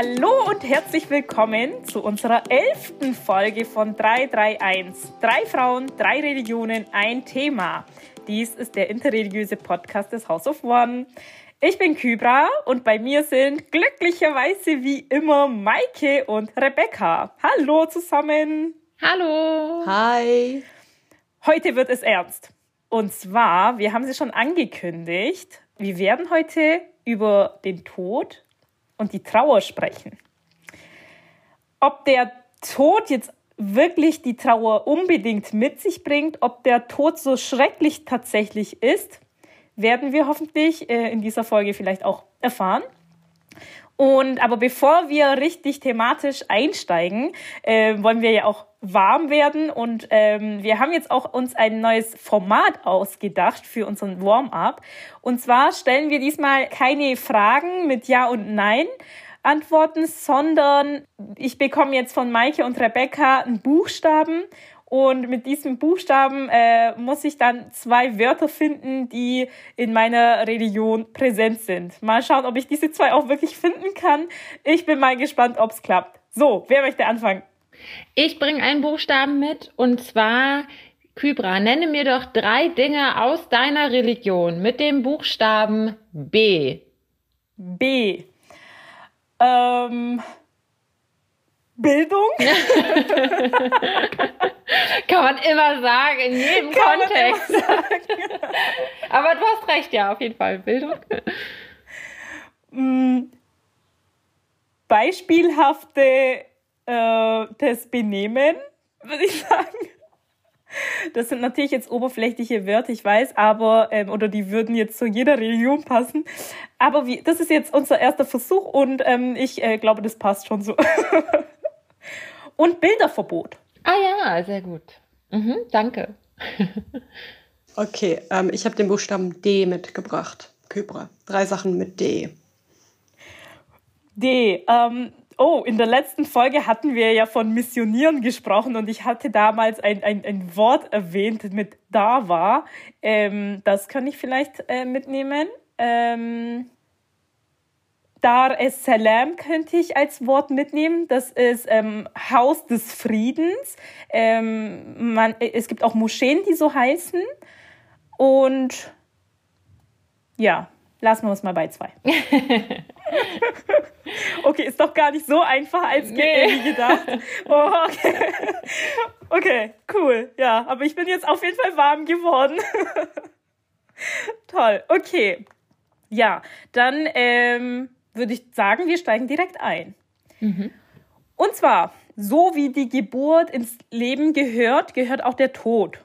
Hallo und herzlich willkommen zu unserer elften Folge von 331. Drei Frauen, drei Religionen, ein Thema. Dies ist der interreligiöse Podcast des House of One. Ich bin Kybra und bei mir sind glücklicherweise wie immer Maike und Rebecca. Hallo zusammen. Hallo. Hi. Heute wird es ernst. Und zwar, wir haben sie schon angekündigt, wir werden heute über den Tod und die Trauer sprechen. Ob der Tod jetzt wirklich die Trauer unbedingt mit sich bringt, ob der Tod so schrecklich tatsächlich ist, werden wir hoffentlich äh, in dieser Folge vielleicht auch erfahren. Und aber bevor wir richtig thematisch einsteigen, äh, wollen wir ja auch warm werden und ähm, wir haben jetzt auch uns ein neues Format ausgedacht für unseren Warm-up. Und zwar stellen wir diesmal keine Fragen mit Ja und Nein, Antworten, sondern ich bekomme jetzt von Maike und Rebecca einen Buchstaben und mit diesem Buchstaben äh, muss ich dann zwei Wörter finden, die in meiner Religion präsent sind. Mal schauen, ob ich diese zwei auch wirklich finden kann. Ich bin mal gespannt, ob es klappt. So, wer möchte anfangen? Ich bringe einen Buchstaben mit und zwar Kybra, nenne mir doch drei Dinge aus deiner Religion mit dem Buchstaben B. B. Ähm, Bildung? Kann man immer sagen, in jedem Kann Kontext. Aber du hast recht, ja, auf jeden Fall. Bildung. Mm, beispielhafte äh, das Benehmen, würde ich sagen. Das sind natürlich jetzt oberflächliche Wörter, ich weiß, aber, ähm, oder die würden jetzt zu jeder Religion passen. Aber wie, das ist jetzt unser erster Versuch und ähm, ich äh, glaube, das passt schon so. und Bilderverbot. Ah ja, sehr gut. Mhm, danke. okay, ähm, ich habe den Buchstaben D mitgebracht. Kybra. Drei Sachen mit D. D. Ähm, oh, in der letzten Folge hatten wir ja von Missionieren gesprochen und ich hatte damals ein, ein, ein Wort erwähnt mit Dava. Ähm, das kann ich vielleicht äh, mitnehmen. Ähm, Dar es Salam könnte ich als Wort mitnehmen. Das ist ähm, Haus des Friedens. Ähm, man, es gibt auch Moscheen, die so heißen. Und ja, lassen wir uns mal bei zwei. okay, ist doch gar nicht so einfach als nee. gedacht. Oh, okay. okay, cool. Ja, aber ich bin jetzt auf jeden Fall warm geworden. Toll. Okay. Ja, dann ähm, würde ich sagen, wir steigen direkt ein. Mhm. Und zwar, so wie die Geburt ins Leben gehört, gehört auch der Tod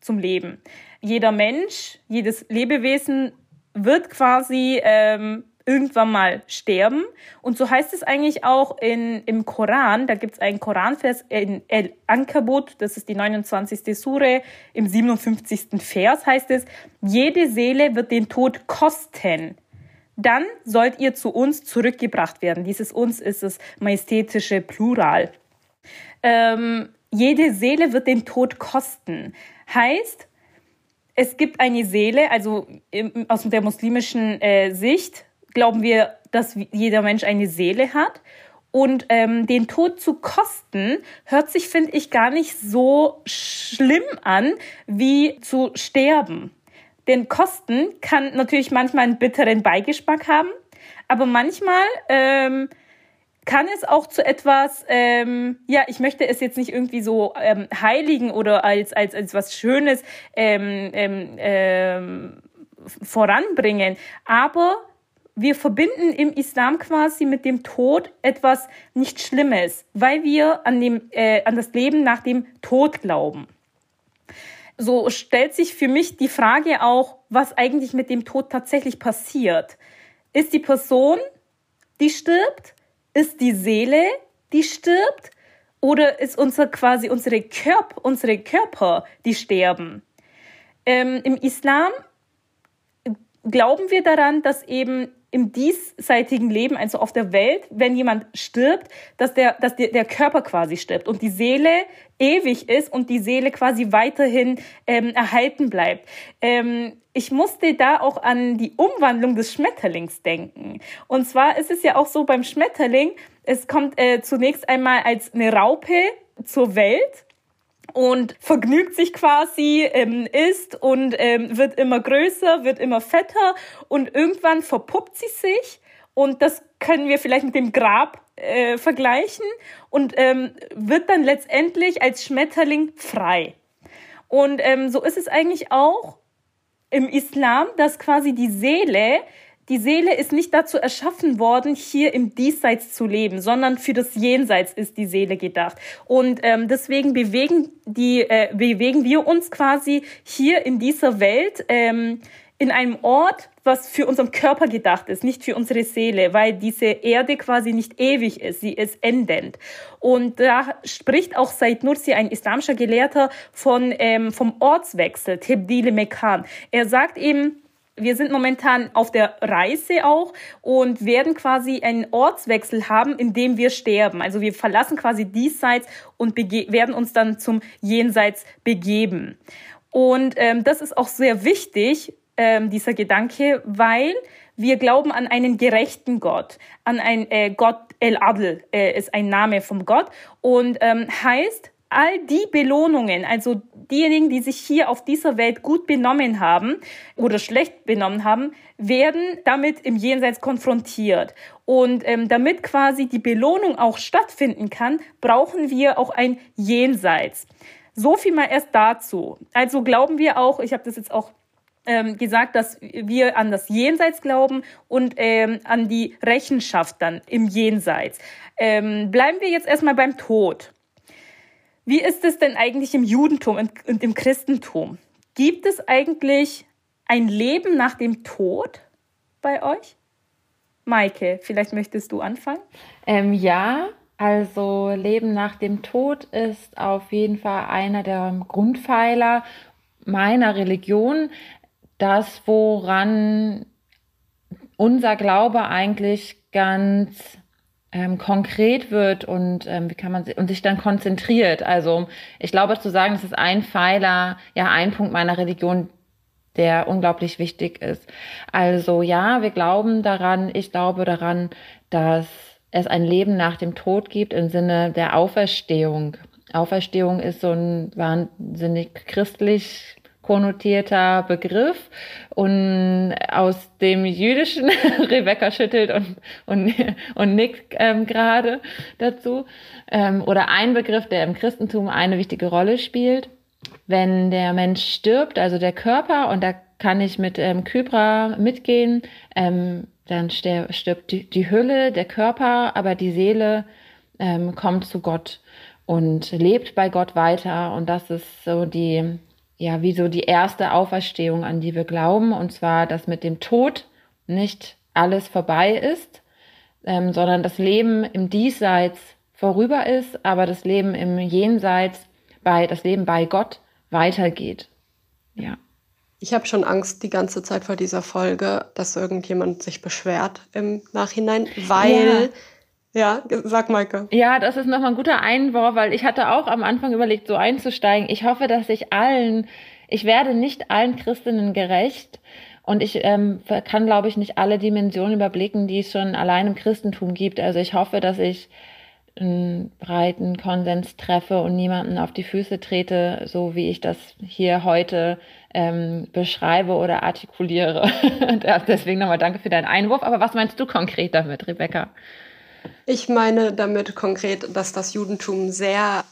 zum Leben. Jeder Mensch, jedes Lebewesen wird quasi ähm, irgendwann mal sterben. Und so heißt es eigentlich auch in, im Koran. Da gibt es einen Koranvers in El Ankabut, das ist die 29. Sure, im 57. Vers heißt es, jede Seele wird den Tod kosten dann sollt ihr zu uns zurückgebracht werden. Dieses uns ist das majestätische Plural. Ähm, jede Seele wird den Tod kosten. Heißt, es gibt eine Seele, also im, aus der muslimischen äh, Sicht glauben wir, dass jeder Mensch eine Seele hat. Und ähm, den Tod zu kosten, hört sich, finde ich, gar nicht so schlimm an, wie zu sterben. Denn Kosten kann natürlich manchmal einen bitteren Beigeschmack haben, aber manchmal ähm, kann es auch zu etwas, ähm, ja, ich möchte es jetzt nicht irgendwie so ähm, heiligen oder als, als, als was Schönes ähm, ähm, ähm, voranbringen, aber wir verbinden im Islam quasi mit dem Tod etwas nicht Schlimmes, weil wir an, dem, äh, an das Leben nach dem Tod glauben so stellt sich für mich die Frage auch, was eigentlich mit dem Tod tatsächlich passiert. Ist die Person, die stirbt? Ist die Seele, die stirbt? Oder ist unser quasi unsere Körper, unsere Körper, die sterben? Ähm, Im Islam glauben wir daran, dass eben im diesseitigen Leben, also auf der Welt, wenn jemand stirbt, dass der, dass der, der Körper quasi stirbt und die Seele ewig ist und die Seele quasi weiterhin ähm, erhalten bleibt. Ähm, ich musste da auch an die Umwandlung des Schmetterlings denken. Und zwar ist es ja auch so beim Schmetterling, es kommt äh, zunächst einmal als eine Raupe zur Welt und vergnügt sich quasi, ähm, isst und ähm, wird immer größer, wird immer fetter und irgendwann verpuppt sie sich und das können wir vielleicht mit dem Grab äh, vergleichen und ähm, wird dann letztendlich als Schmetterling frei. Und ähm, so ist es eigentlich auch im Islam, dass quasi die Seele die Seele ist nicht dazu erschaffen worden, hier im Diesseits zu leben, sondern für das Jenseits ist die Seele gedacht. Und ähm, deswegen bewegen, die, äh, bewegen wir uns quasi hier in dieser Welt ähm, in einem Ort, was für unseren Körper gedacht ist, nicht für unsere Seele, weil diese Erde quasi nicht ewig ist, sie ist endend. Und da spricht auch Said Nursi, ein islamischer Gelehrter, von, ähm, vom Ortswechsel, Tebdile Mekan. Er sagt eben, wir sind momentan auf der Reise auch und werden quasi einen Ortswechsel haben, in dem wir sterben. Also wir verlassen quasi diesseits und werden uns dann zum Jenseits begeben. Und ähm, das ist auch sehr wichtig, ähm, dieser Gedanke, weil wir glauben an einen gerechten Gott, an einen äh, Gott El Adl äh, ist ein Name vom Gott und ähm, heißt, all die Belohnungen, also diejenigen, die sich hier auf dieser Welt gut benommen haben oder schlecht benommen haben, werden damit im Jenseits konfrontiert. Und ähm, damit quasi die Belohnung auch stattfinden kann, brauchen wir auch ein Jenseits. So viel mal erst dazu. Also glauben wir auch, ich habe das jetzt auch ähm, gesagt, dass wir an das Jenseits glauben und ähm, an die Rechenschaft dann im Jenseits. Ähm, bleiben wir jetzt erstmal beim Tod. Wie ist es denn eigentlich im Judentum und im Christentum? Gibt es eigentlich ein Leben nach dem Tod bei euch? Maike, vielleicht möchtest du anfangen? Ähm, ja, also Leben nach dem Tod ist auf jeden Fall einer der Grundpfeiler meiner Religion. Das, woran unser Glaube eigentlich ganz ähm, konkret wird und ähm, wie kann man und sich dann konzentriert. Also ich glaube zu sagen, das ist ein Pfeiler, ja ein Punkt meiner Religion, der unglaublich wichtig ist. Also ja, wir glauben daran, ich glaube daran, dass es ein Leben nach dem Tod gibt im Sinne der Auferstehung. Auferstehung ist so ein wahnsinnig christlich konnotierter Begriff und aus dem Jüdischen, Rebecca schüttelt und, und, und nickt ähm, gerade dazu, ähm, oder ein Begriff, der im Christentum eine wichtige Rolle spielt. Wenn der Mensch stirbt, also der Körper, und da kann ich mit ähm, Kybra mitgehen, ähm, dann stirbt die, die Hülle, der Körper, aber die Seele ähm, kommt zu Gott und lebt bei Gott weiter. Und das ist so die ja, wie so die erste Auferstehung, an die wir glauben, und zwar, dass mit dem Tod nicht alles vorbei ist, ähm, sondern das Leben im Diesseits vorüber ist, aber das Leben im Jenseits, bei, das Leben bei Gott weitergeht. Ja. Ich habe schon Angst die ganze Zeit vor dieser Folge, dass irgendjemand sich beschwert im Nachhinein, weil ja. Ja, sag Maike. Ja, das ist nochmal ein guter Einwurf, weil ich hatte auch am Anfang überlegt, so einzusteigen. Ich hoffe, dass ich allen, ich werde nicht allen Christinnen gerecht und ich ähm, kann, glaube ich, nicht alle Dimensionen überblicken, die es schon allein im Christentum gibt. Also ich hoffe, dass ich einen breiten Konsens treffe und niemanden auf die Füße trete, so wie ich das hier heute ähm, beschreibe oder artikuliere. Deswegen nochmal danke für deinen Einwurf. Aber was meinst du konkret damit, Rebecca? Ich meine damit konkret, dass das Judentum sehr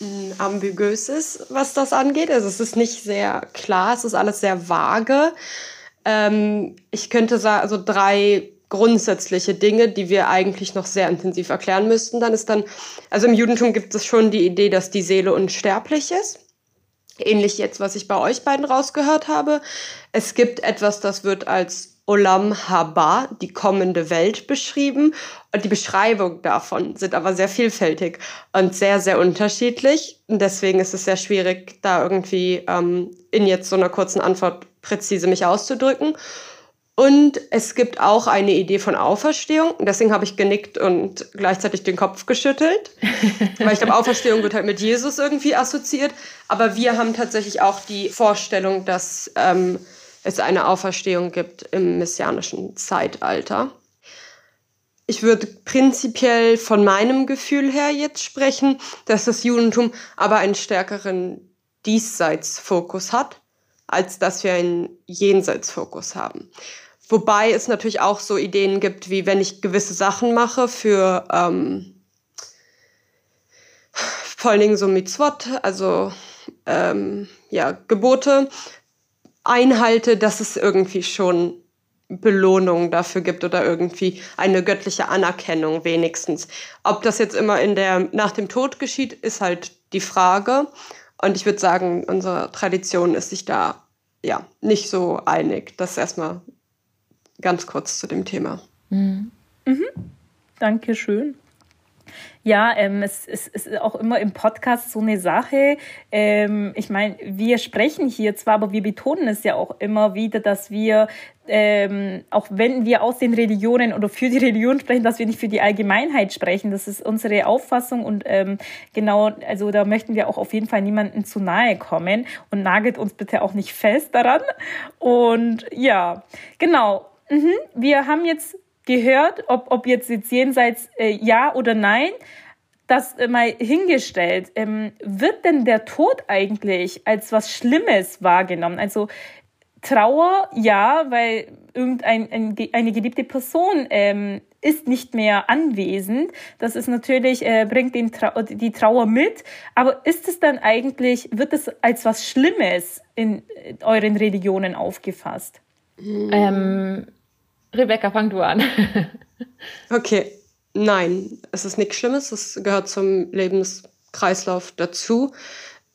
mm, ambiguös ist, was das angeht. Also es ist nicht sehr klar, es ist alles sehr vage. Ähm, ich könnte sagen, also drei grundsätzliche Dinge, die wir eigentlich noch sehr intensiv erklären müssten. Dann ist dann, also im Judentum gibt es schon die Idee, dass die Seele unsterblich ist. Ähnlich jetzt, was ich bei euch beiden rausgehört habe. Es gibt etwas, das wird als Olam Haba, die kommende Welt, beschrieben. Und die Beschreibungen davon sind aber sehr vielfältig und sehr, sehr unterschiedlich. Und deswegen ist es sehr schwierig, da irgendwie ähm, in jetzt so einer kurzen Antwort präzise mich auszudrücken. Und es gibt auch eine Idee von Auferstehung. Deswegen habe ich genickt und gleichzeitig den Kopf geschüttelt. Weil ich glaube, Auferstehung wird halt mit Jesus irgendwie assoziiert. Aber wir haben tatsächlich auch die Vorstellung, dass ähm, es eine Auferstehung gibt im messianischen Zeitalter. Ich würde prinzipiell von meinem Gefühl her jetzt sprechen, dass das Judentum aber einen stärkeren Diesseitsfokus hat, als dass wir einen Jenseitsfokus haben. Wobei es natürlich auch so Ideen gibt, wie wenn ich gewisse Sachen mache für ähm, vor allen Dingen so Mitzvot, also ähm, ja, Gebote, einhalte, dass es irgendwie schon Belohnung dafür gibt oder irgendwie eine göttliche Anerkennung wenigstens. Ob das jetzt immer in der, nach dem Tod geschieht, ist halt die Frage. Und ich würde sagen, unsere Tradition ist sich da ja nicht so einig. Das erstmal ganz kurz zu dem Thema. Mhm. Mhm. Dankeschön. Ja, ähm, es, es, es ist auch immer im Podcast so eine Sache. Ähm, ich meine, wir sprechen hier zwar, aber wir betonen es ja auch immer wieder, dass wir, ähm, auch wenn wir aus den Religionen oder für die Religion sprechen, dass wir nicht für die Allgemeinheit sprechen. Das ist unsere Auffassung und ähm, genau, also da möchten wir auch auf jeden Fall niemanden zu nahe kommen und nagelt uns bitte auch nicht fest daran. Und ja, genau. Mhm. Wir haben jetzt gehört, ob, ob jetzt, jetzt jenseits äh, ja oder nein, das äh, mal hingestellt. Ähm, wird denn der Tod eigentlich als was Schlimmes wahrgenommen? Also Trauer, ja, weil irgendeine ein, eine geliebte Person ähm, ist nicht mehr anwesend. Das ist natürlich, äh, bringt den Trau die Trauer mit. Aber ist es dann eigentlich, wird es als was Schlimmes in äh, euren Religionen aufgefasst? Ähm, Rebecca, fang du an. okay, nein, es ist nichts Schlimmes, es gehört zum Lebenskreislauf dazu.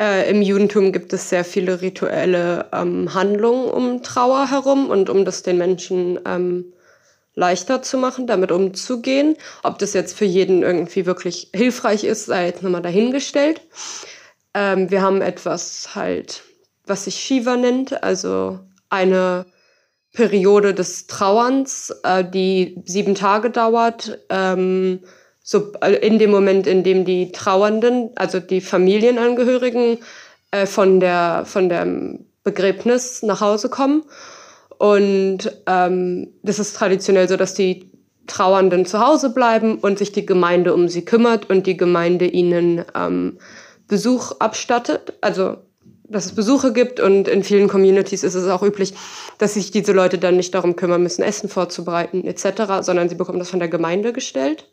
Äh, Im Judentum gibt es sehr viele rituelle ähm, Handlungen um Trauer herum und um das den Menschen ähm, leichter zu machen, damit umzugehen. Ob das jetzt für jeden irgendwie wirklich hilfreich ist, sei jetzt nochmal dahingestellt. Ähm, wir haben etwas halt, was sich Shiva nennt, also eine Periode des Trauerns, äh, die sieben Tage dauert. Ähm, so äh, in dem Moment, in dem die Trauernden, also die Familienangehörigen äh, von der von dem Begräbnis nach Hause kommen. Und ähm, das ist traditionell so, dass die Trauernden zu Hause bleiben und sich die Gemeinde um sie kümmert und die Gemeinde ihnen ähm, Besuch abstattet. Also dass es Besuche gibt und in vielen Communities ist es auch üblich, dass sich diese Leute dann nicht darum kümmern müssen, Essen vorzubereiten etc., sondern sie bekommen das von der Gemeinde gestellt.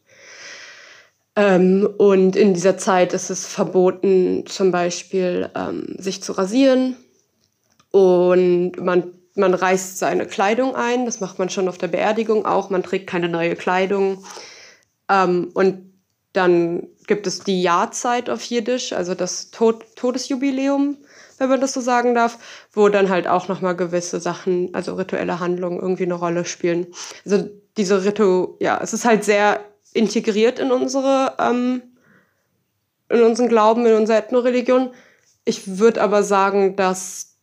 Ähm, und in dieser Zeit ist es verboten, zum Beispiel ähm, sich zu rasieren und man, man reißt seine Kleidung ein. Das macht man schon auf der Beerdigung auch. Man trägt keine neue Kleidung. Ähm, und dann gibt es die Jahrzeit auf Jiddisch, also das Tod Todesjubiläum wenn man das so sagen darf, wo dann halt auch nochmal gewisse Sachen, also rituelle Handlungen irgendwie eine Rolle spielen. Also diese Ritu, ja, es ist halt sehr integriert in unsere, ähm, in unseren Glauben, in unsere Ethnoreligion. Ich würde aber sagen, dass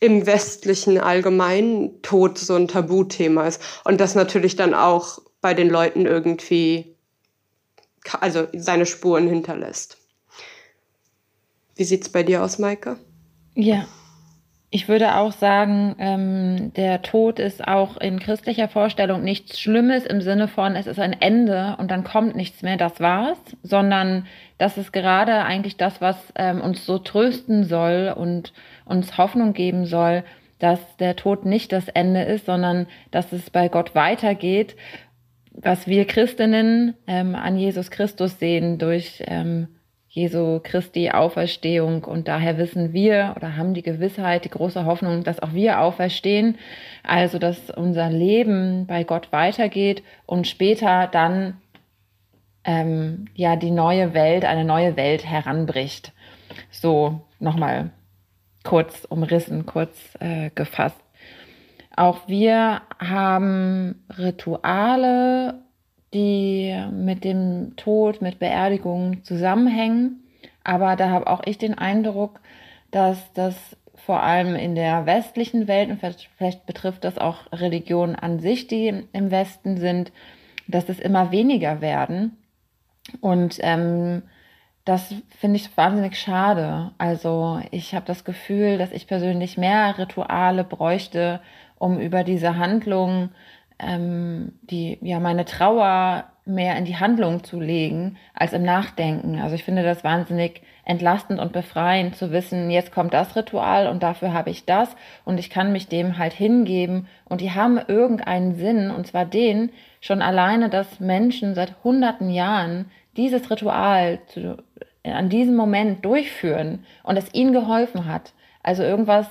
im westlichen allgemeinen Tod so ein Tabuthema ist und das natürlich dann auch bei den Leuten irgendwie, also seine Spuren hinterlässt. Wie sieht's bei dir aus, Maike? Ja. Ich würde auch sagen, ähm, der Tod ist auch in christlicher Vorstellung nichts Schlimmes im Sinne von, es ist ein Ende und dann kommt nichts mehr, das war's, sondern das ist gerade eigentlich das, was ähm, uns so trösten soll und uns Hoffnung geben soll, dass der Tod nicht das Ende ist, sondern dass es bei Gott weitergeht, was wir Christinnen ähm, an Jesus Christus sehen durch ähm, Jesu Christi Auferstehung und daher wissen wir oder haben die Gewissheit, die große Hoffnung, dass auch wir auferstehen, also dass unser Leben bei Gott weitergeht und später dann ähm, ja die neue Welt, eine neue Welt heranbricht. So nochmal kurz umrissen, kurz äh, gefasst. Auch wir haben Rituale die mit dem Tod, mit Beerdigung zusammenhängen. Aber da habe auch ich den Eindruck, dass das vor allem in der westlichen Welt, und vielleicht betrifft das auch Religionen an sich, die im Westen sind, dass es immer weniger werden. Und ähm, das finde ich wahnsinnig schade. Also ich habe das Gefühl, dass ich persönlich mehr Rituale bräuchte, um über diese Handlung, ähm, die ja meine Trauer mehr in die Handlung zu legen, als im Nachdenken. Also ich finde das wahnsinnig entlastend und befreiend zu wissen, jetzt kommt das Ritual und dafür habe ich das und ich kann mich dem halt hingeben und die haben irgendeinen Sinn und zwar den schon alleine, dass Menschen seit hunderten Jahren dieses Ritual zu, an diesem Moment durchführen und es ihnen geholfen hat. Also irgendwas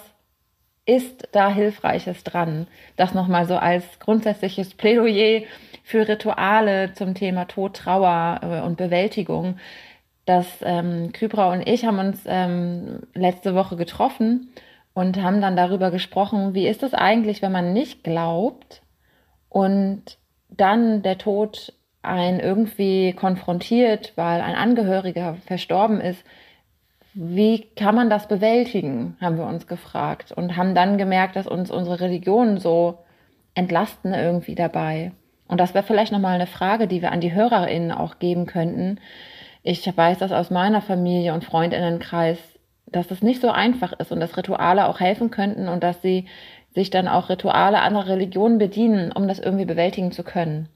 ist da Hilfreiches dran. Das nochmal so als grundsätzliches Plädoyer für Rituale zum Thema Tod, Trauer äh, und Bewältigung. Das ähm, Kybra und ich haben uns ähm, letzte Woche getroffen und haben dann darüber gesprochen, wie ist es eigentlich, wenn man nicht glaubt und dann der Tod einen irgendwie konfrontiert, weil ein Angehöriger verstorben ist, wie kann man das bewältigen, haben wir uns gefragt und haben dann gemerkt, dass uns unsere Religionen so entlasten irgendwie dabei. Und das wäre vielleicht nochmal eine Frage, die wir an die HörerInnen auch geben könnten. Ich weiß das aus meiner Familie und Freundinnenkreis, dass es nicht so einfach ist und dass Rituale auch helfen könnten und dass sie sich dann auch Rituale anderer Religionen bedienen, um das irgendwie bewältigen zu können.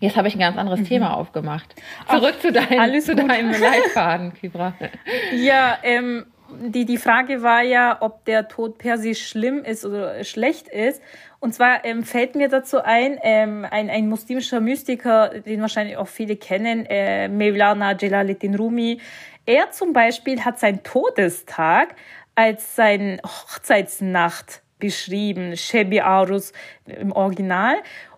Jetzt habe ich ein ganz anderes mhm. Thema aufgemacht. Zurück Ach, zu, dein, zu deinem Leitfaden, Kibra. Ja, ähm, die, die Frage war ja, ob der Tod per se schlimm ist oder schlecht ist. Und zwar ähm, fällt mir dazu ein, ähm, ein, ein muslimischer Mystiker, den wahrscheinlich auch viele kennen, äh, Mevlana Jalaluddin Rumi. Er zum Beispiel hat seinen Todestag als seine Hochzeitsnacht beschrieben, Shebi Arus im Original.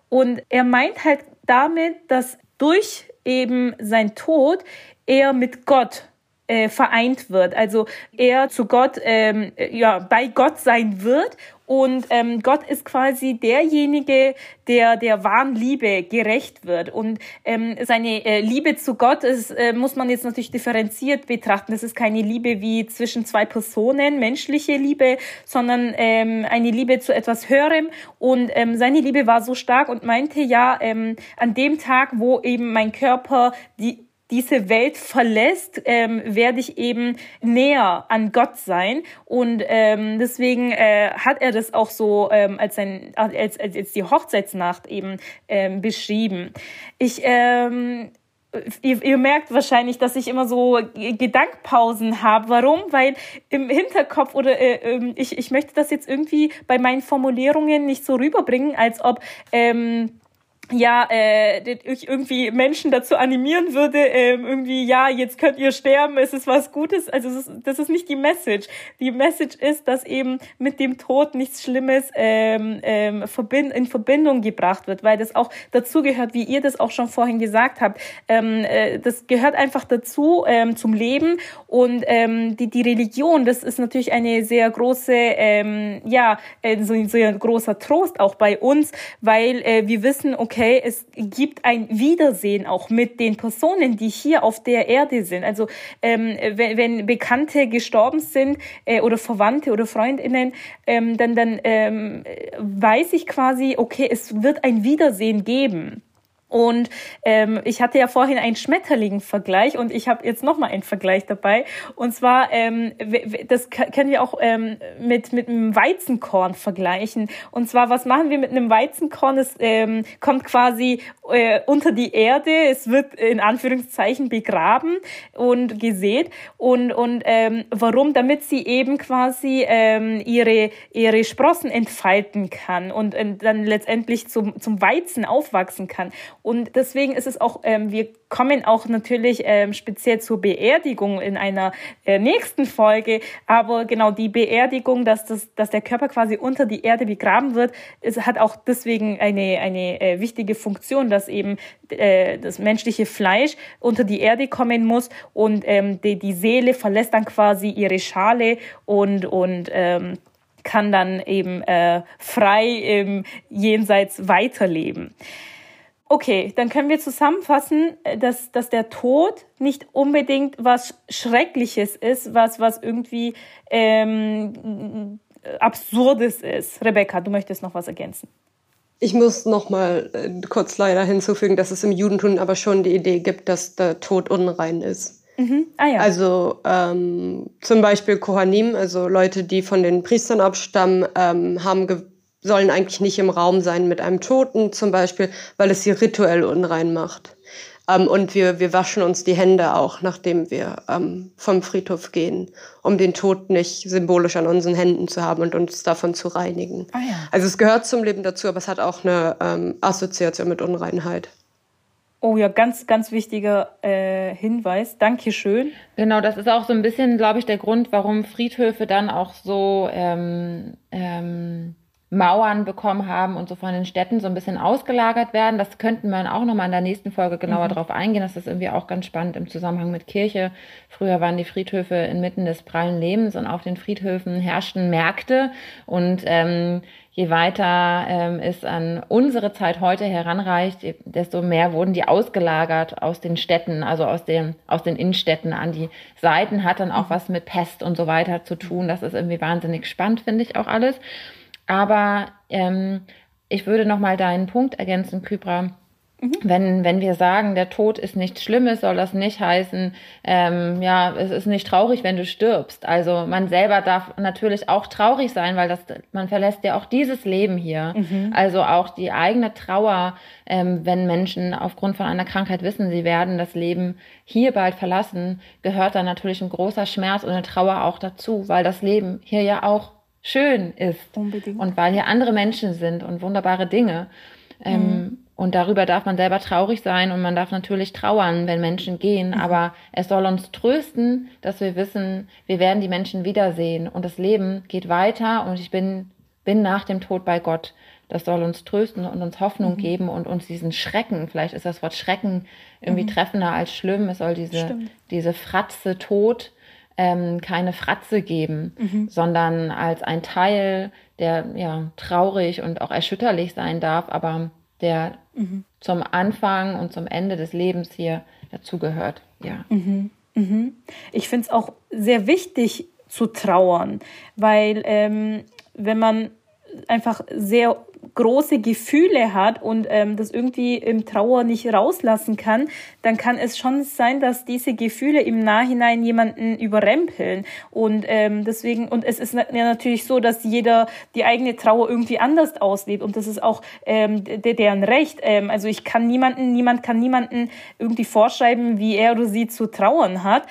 Und er meint halt damit, dass durch eben sein Tod er mit Gott äh, vereint wird. Also er zu Gott, ähm, ja, bei Gott sein wird und ähm, Gott ist quasi derjenige, der der wahren Liebe gerecht wird. Und ähm, seine äh, Liebe zu Gott ist, äh, muss man jetzt natürlich differenziert betrachten. Das ist keine Liebe wie zwischen zwei Personen, menschliche Liebe, sondern ähm, eine Liebe zu etwas Höherem. Und ähm, seine Liebe war so stark und meinte ja, ähm, an dem Tag, wo eben mein Körper die diese Welt verlässt, ähm, werde ich eben näher an Gott sein. Und ähm, deswegen äh, hat er das auch so ähm, als, sein, als, als jetzt die Hochzeitsnacht eben ähm, beschrieben. Ich ähm, Ihr, ihr, merkt wahrscheinlich, dass ich immer so Gedankpausen habe. Warum? Weil im Hinterkopf oder äh, ähm, ich, ich möchte das jetzt irgendwie bei meinen Formulierungen nicht so rüberbringen, als ob ähm, ja, äh, ich irgendwie Menschen dazu animieren würde, ähm, irgendwie, ja, jetzt könnt ihr sterben, es ist was Gutes. Also das ist, das ist nicht die Message. Die Message ist, dass eben mit dem Tod nichts Schlimmes ähm, ähm, in Verbindung gebracht wird, weil das auch dazu gehört, wie ihr das auch schon vorhin gesagt habt. Ähm, äh, das gehört einfach dazu ähm, zum Leben und ähm, die, die Religion, das ist natürlich eine sehr große, ähm, ja, äh, so ein sehr großer Trost auch bei uns, weil äh, wir wissen, okay, okay, es gibt ein Wiedersehen auch mit den Personen, die hier auf der Erde sind. Also ähm, wenn, wenn Bekannte gestorben sind äh, oder Verwandte oder Freundinnen, ähm, dann, dann ähm, weiß ich quasi, okay, es wird ein Wiedersehen geben. Und ähm, ich hatte ja vorhin einen Schmetterling-Vergleich und ich habe jetzt nochmal einen Vergleich dabei. Und zwar, ähm, das können wir auch ähm, mit, mit einem Weizenkorn vergleichen. Und zwar, was machen wir mit einem Weizenkorn? Es ähm, kommt quasi äh, unter die Erde, es wird in Anführungszeichen begraben und gesät. Und, und ähm, warum? Damit sie eben quasi ähm, ihre, ihre Sprossen entfalten kann und äh, dann letztendlich zum, zum Weizen aufwachsen kann. Und deswegen ist es auch, ähm, wir kommen auch natürlich ähm, speziell zur Beerdigung in einer äh, nächsten Folge. Aber genau die Beerdigung, dass, das, dass der Körper quasi unter die Erde begraben wird, es hat auch deswegen eine, eine äh, wichtige Funktion, dass eben äh, das menschliche Fleisch unter die Erde kommen muss und ähm, die, die Seele verlässt dann quasi ihre Schale und, und ähm, kann dann eben äh, frei im Jenseits weiterleben. Okay, dann können wir zusammenfassen, äh, dass, dass der Tod nicht unbedingt was Schreckliches ist, was, was irgendwie ähm, Absurdes ist. Rebecca, du möchtest noch was ergänzen. Ich muss noch mal äh, kurz leider hinzufügen, dass es im Judentum aber schon die Idee gibt, dass der Tod unrein ist. Mhm. Ah, ja. Also ähm, zum Beispiel Kohanim, also Leute, die von den Priestern abstammen, ähm, haben sollen eigentlich nicht im Raum sein mit einem Toten zum Beispiel, weil es sie rituell unrein macht. Ähm, und wir, wir waschen uns die Hände auch, nachdem wir ähm, vom Friedhof gehen, um den Tod nicht symbolisch an unseren Händen zu haben und uns davon zu reinigen. Ah, ja. Also es gehört zum Leben dazu, aber es hat auch eine ähm, Assoziation mit Unreinheit. Oh ja, ganz, ganz wichtiger äh, Hinweis. Dankeschön. Genau, das ist auch so ein bisschen, glaube ich, der Grund, warum Friedhöfe dann auch so ähm, ähm, Mauern bekommen haben und so von den Städten so ein bisschen ausgelagert werden. Das könnten wir auch nochmal in der nächsten Folge genauer mhm. drauf eingehen. Das ist irgendwie auch ganz spannend im Zusammenhang mit Kirche. Früher waren die Friedhöfe inmitten des prallen Lebens und auf den Friedhöfen herrschten Märkte und ähm, je weiter ähm, es an unsere Zeit heute heranreicht, desto mehr wurden die ausgelagert aus den Städten, also aus, dem, aus den Innenstädten an die Seiten, hat dann auch mhm. was mit Pest und so weiter zu tun. Das ist irgendwie wahnsinnig spannend, finde ich auch alles. Aber ähm, ich würde noch mal deinen Punkt ergänzen, Kybra. Mhm. Wenn, wenn wir sagen, der Tod ist nichts Schlimmes, soll das nicht heißen, ähm, ja, es ist nicht traurig, wenn du stirbst. Also man selber darf natürlich auch traurig sein, weil das, man verlässt ja auch dieses Leben hier. Mhm. Also auch die eigene Trauer, ähm, wenn Menschen aufgrund von einer Krankheit wissen, sie werden das Leben hier bald verlassen, gehört dann natürlich ein großer Schmerz und eine Trauer auch dazu, weil das Leben hier ja auch schön ist. Unbedingt. Und weil hier andere Menschen sind und wunderbare Dinge. Ähm, mhm. Und darüber darf man selber traurig sein und man darf natürlich trauern, wenn Menschen gehen. Mhm. Aber es soll uns trösten, dass wir wissen, wir werden die Menschen wiedersehen und das Leben geht weiter und ich bin, bin nach dem Tod bei Gott. Das soll uns trösten und uns Hoffnung mhm. geben und uns diesen Schrecken, vielleicht ist das Wort Schrecken irgendwie mhm. treffender als schlimm, es soll diese, diese Fratze Tod ähm, keine Fratze geben, mhm. sondern als ein Teil, der ja traurig und auch erschütterlich sein darf, aber der mhm. zum Anfang und zum Ende des Lebens hier dazugehört. Ja. Mhm. mhm. Ich finde es auch sehr wichtig zu trauern, weil ähm, wenn man einfach sehr große Gefühle hat und ähm, das irgendwie im Trauer nicht rauslassen kann, dann kann es schon sein, dass diese Gefühle im Nachhinein jemanden überrempeln. Und ähm, deswegen, und es ist ja natürlich so, dass jeder die eigene Trauer irgendwie anders auslebt. Und das ist auch ähm, deren Recht. Ähm, also ich kann niemanden, niemand kann niemanden irgendwie vorschreiben, wie er oder sie zu trauern hat.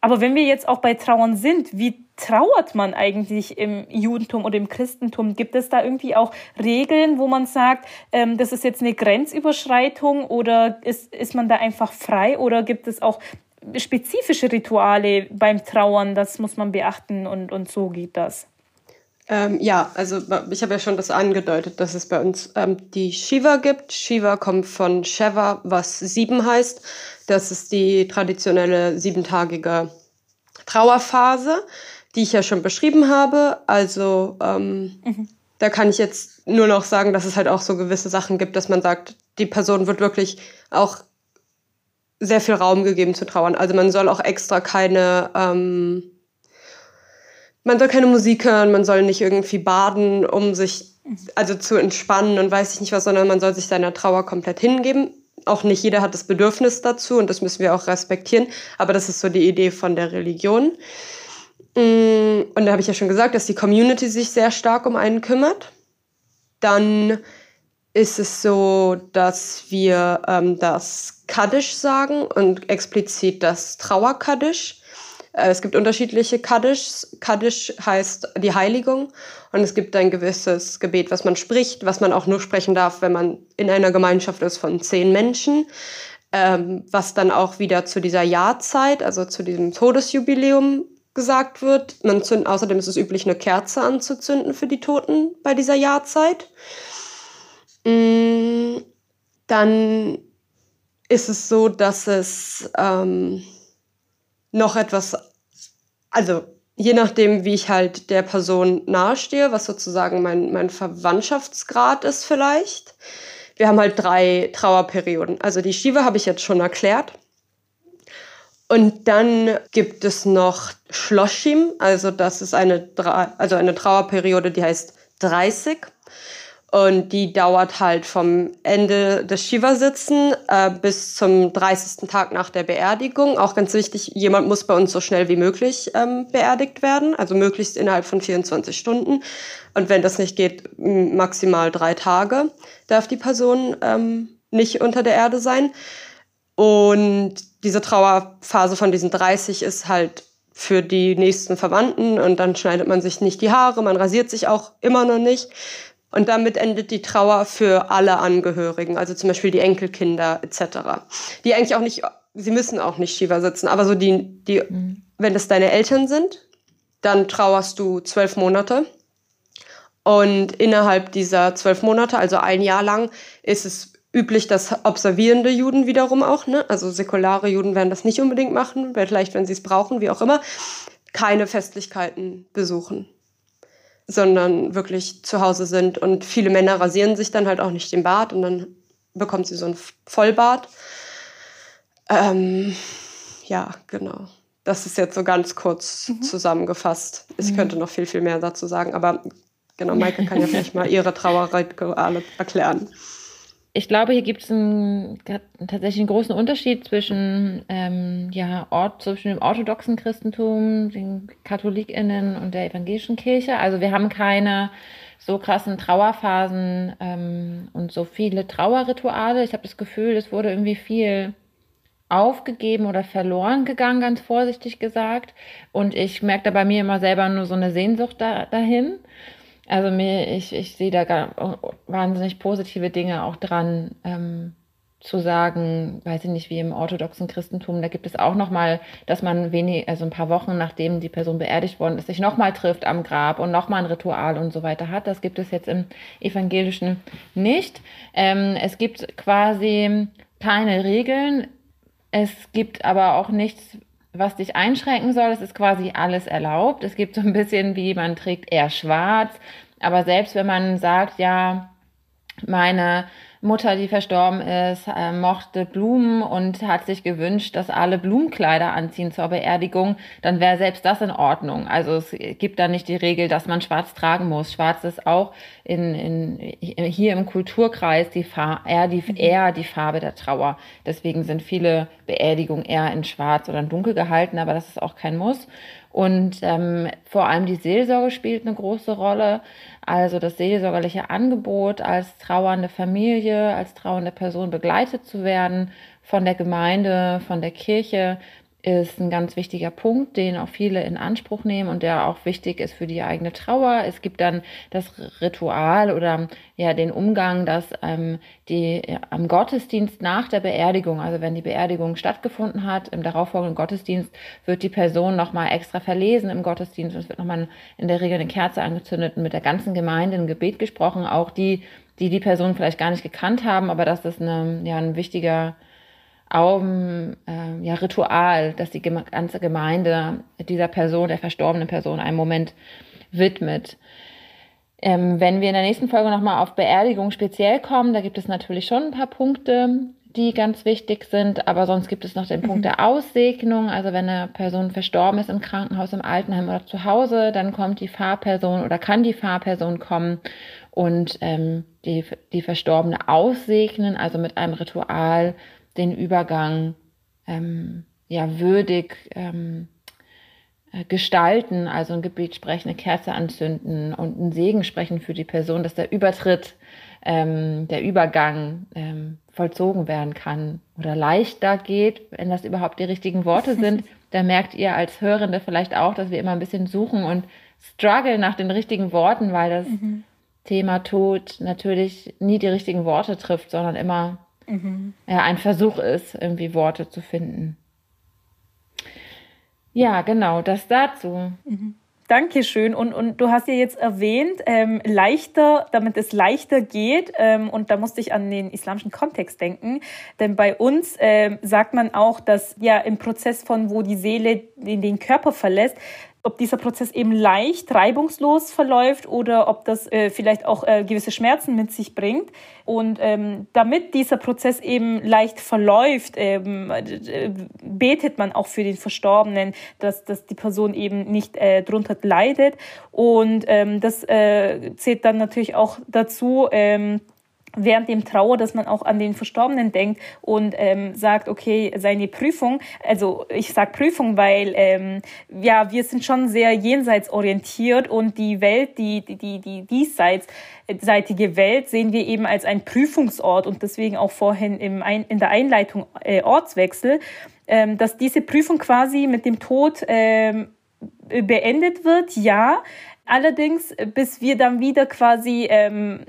Aber wenn wir jetzt auch bei Trauern sind, wie trauert man eigentlich im Judentum oder im Christentum? Gibt es da irgendwie auch Regeln, wo man sagt, ähm, das ist jetzt eine Grenzüberschreitung oder ist, ist man da einfach frei oder gibt es auch spezifische Rituale beim Trauern? Das muss man beachten und, und so geht das. Ähm, ja, also ich habe ja schon das angedeutet, dass es bei uns ähm, die Shiva gibt. Shiva kommt von Sheva, was sieben heißt. Das ist die traditionelle siebentagige Trauerphase, die ich ja schon beschrieben habe. Also ähm, mhm. da kann ich jetzt nur noch sagen, dass es halt auch so gewisse Sachen gibt, dass man sagt, die Person wird wirklich auch sehr viel Raum gegeben zu trauern. Also man soll auch extra keine ähm, man soll keine Musik hören, man soll nicht irgendwie baden, um sich also zu entspannen und weiß ich nicht was, sondern man soll sich seiner Trauer komplett hingeben. Auch nicht jeder hat das Bedürfnis dazu und das müssen wir auch respektieren, aber das ist so die Idee von der Religion. Mm, und da habe ich ja schon gesagt, dass die Community sich sehr stark um einen kümmert. Dann ist es so, dass wir ähm, das Kaddisch sagen und explizit das Trauerkaddisch. Äh, es gibt unterschiedliche Kaddischs. Kaddisch heißt die Heiligung und es gibt ein gewisses Gebet, was man spricht, was man auch nur sprechen darf, wenn man in einer Gemeinschaft ist von zehn Menschen, ähm, was dann auch wieder zu dieser Jahrzeit, also zu diesem Todesjubiläum gesagt wird. Man zünd, außerdem ist es üblich, eine Kerze anzuzünden für die Toten bei dieser Jahrzeit. Mm, dann ist es so, dass es ähm, noch etwas, also je nachdem, wie ich halt der Person nahestehe, was sozusagen mein, mein Verwandtschaftsgrad ist vielleicht, wir haben halt drei Trauerperioden. Also die Shiva habe ich jetzt schon erklärt. Und dann gibt es noch Schloschim, also das ist eine, also eine Trauerperiode, die heißt 30. Und die dauert halt vom Ende des Shiva-Sitzen äh, bis zum 30. Tag nach der Beerdigung. Auch ganz wichtig, jemand muss bei uns so schnell wie möglich ähm, beerdigt werden, also möglichst innerhalb von 24 Stunden. Und wenn das nicht geht, maximal drei Tage darf die Person ähm, nicht unter der Erde sein. Und diese Trauerphase von diesen 30 ist halt für die nächsten Verwandten und dann schneidet man sich nicht die Haare, man rasiert sich auch immer noch nicht. Und damit endet die Trauer für alle Angehörigen, also zum Beispiel die Enkelkinder etc. Die eigentlich auch nicht, sie müssen auch nicht Shiva sitzen, aber so die, die mhm. wenn das deine Eltern sind, dann trauerst du zwölf Monate. Und innerhalb dieser zwölf Monate, also ein Jahr lang, ist es üblich, dass observierende Juden wiederum auch, ne? also säkulare Juden werden das nicht unbedingt machen, vielleicht wenn sie es brauchen, wie auch immer, keine Festlichkeiten besuchen sondern wirklich zu Hause sind. Und viele Männer rasieren sich dann halt auch nicht den Bart und dann bekommt sie so ein Vollbart. Ähm, ja, genau. Das ist jetzt so ganz kurz mhm. zusammengefasst. Ich mhm. könnte noch viel, viel mehr dazu sagen, aber genau, Maike kann ja vielleicht mal ihre Trauerrituale erklären. Ich glaube, hier gibt es tatsächlich einen großen Unterschied zwischen, ähm, ja, Ort, zwischen dem orthodoxen Christentum, den KatholikInnen und der evangelischen Kirche. Also wir haben keine so krassen Trauerphasen ähm, und so viele Trauerrituale. Ich habe das Gefühl, es wurde irgendwie viel aufgegeben oder verloren gegangen, ganz vorsichtig gesagt. Und ich merke da bei mir immer selber nur so eine Sehnsucht da, dahin. Also mir, ich, ich sehe da gar, wahnsinnig positive Dinge auch dran, ähm, zu sagen, weiß ich nicht, wie im orthodoxen Christentum, da gibt es auch nochmal, dass man wenig, also ein paar Wochen nachdem die Person beerdigt worden ist, sich nochmal trifft am Grab und nochmal ein Ritual und so weiter hat. Das gibt es jetzt im evangelischen nicht. Ähm, es gibt quasi keine Regeln. Es gibt aber auch nichts, was dich einschränken soll. Es ist quasi alles erlaubt. Es gibt so ein bisschen wie, man trägt eher schwarz. Aber selbst wenn man sagt, ja, meine Mutter, die verstorben ist, äh, mochte Blumen und hat sich gewünscht, dass alle Blumenkleider anziehen zur Beerdigung, dann wäre selbst das in Ordnung. Also es gibt da nicht die Regel, dass man schwarz tragen muss. Schwarz ist auch in, in, hier im Kulturkreis die Far eher, die, mhm. eher die Farbe der Trauer. Deswegen sind viele Beerdigungen eher in schwarz oder in dunkel gehalten, aber das ist auch kein Muss. Und ähm, vor allem die Seelsorge spielt eine große Rolle. Also das seelsorgerliche Angebot, als trauernde Familie, als trauernde Person begleitet zu werden von der Gemeinde, von der Kirche, ist ein ganz wichtiger Punkt, den auch viele in Anspruch nehmen und der auch wichtig ist für die eigene Trauer. Es gibt dann das Ritual oder ja den Umgang, dass ähm, die ja, am Gottesdienst nach der Beerdigung, also wenn die Beerdigung stattgefunden hat, im darauffolgenden Gottesdienst wird die Person nochmal extra verlesen im Gottesdienst und es wird nochmal in der Regel eine Kerze angezündet und mit der ganzen Gemeinde ein Gebet gesprochen, auch die, die die Person vielleicht gar nicht gekannt haben, aber das ist eine, ja, ein wichtiger Augen, äh, ja, Ritual, dass die ganze Gemeinde dieser Person, der verstorbenen Person, einen Moment widmet. Ähm, wenn wir in der nächsten Folge nochmal auf Beerdigung speziell kommen, da gibt es natürlich schon ein paar Punkte, die ganz wichtig sind, aber sonst gibt es noch den Punkt mhm. der Aussegnung. Also wenn eine Person verstorben ist im Krankenhaus, im Altenheim oder zu Hause, dann kommt die Fahrperson oder kann die Fahrperson kommen und ähm, die, die Verstorbene aussegnen, also mit einem Ritual den Übergang ähm, ja würdig ähm, äh, gestalten, also ein Gebet sprechen, eine Kerze anzünden und einen Segen sprechen für die Person, dass der Übertritt, ähm, der Übergang ähm, vollzogen werden kann oder leichter geht, wenn das überhaupt die richtigen Worte sind. Da merkt ihr als Hörende vielleicht auch, dass wir immer ein bisschen suchen und struggle nach den richtigen Worten, weil das mhm. Thema Tod natürlich nie die richtigen Worte trifft, sondern immer mhm. ja, ein Versuch ist, irgendwie Worte zu finden. Ja, genau, das dazu. Mhm. Dankeschön. Und, und du hast ja jetzt erwähnt, ähm, leichter, damit es leichter geht. Ähm, und da musste ich an den islamischen Kontext denken. Denn bei uns ähm, sagt man auch, dass ja im Prozess von, wo die Seele in den Körper verlässt, ob dieser Prozess eben leicht, reibungslos verläuft oder ob das äh, vielleicht auch äh, gewisse Schmerzen mit sich bringt. Und ähm, damit dieser Prozess eben leicht verläuft, ähm, äh, betet man auch für den Verstorbenen, dass, dass die Person eben nicht äh, drunter leidet. Und ähm, das äh, zählt dann natürlich auch dazu, ähm, während dem Trauer, dass man auch an den Verstorbenen denkt und ähm, sagt, okay, seine Prüfung, also ich sage Prüfung, weil ähm, ja, wir sind schon sehr jenseitsorientiert und die Welt, die, die, die, die diesseitige Welt sehen wir eben als ein Prüfungsort und deswegen auch vorhin im Ein in der Einleitung äh, Ortswechsel, ähm, dass diese Prüfung quasi mit dem Tod ähm, beendet wird, ja, Allerdings, bis wir dann wieder quasi ähm,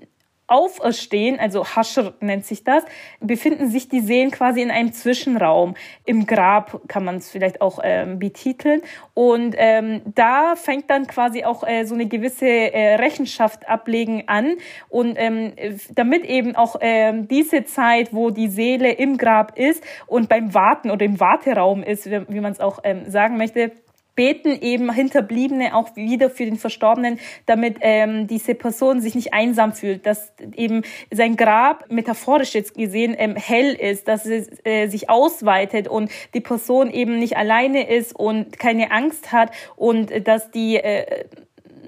Auferstehen, also Haschr nennt sich das, befinden sich die Seelen quasi in einem Zwischenraum. Im Grab kann man es vielleicht auch ähm, betiteln. Und ähm, da fängt dann quasi auch äh, so eine gewisse äh, Rechenschaft ablegen an. Und ähm, damit eben auch ähm, diese Zeit, wo die Seele im Grab ist und beim Warten oder im Warteraum ist, wie, wie man es auch ähm, sagen möchte, beten eben Hinterbliebene auch wieder für den Verstorbenen, damit ähm, diese Person sich nicht einsam fühlt, dass eben sein Grab metaphorisch jetzt gesehen ähm, hell ist, dass es äh, sich ausweitet und die Person eben nicht alleine ist und keine Angst hat und äh, dass die äh,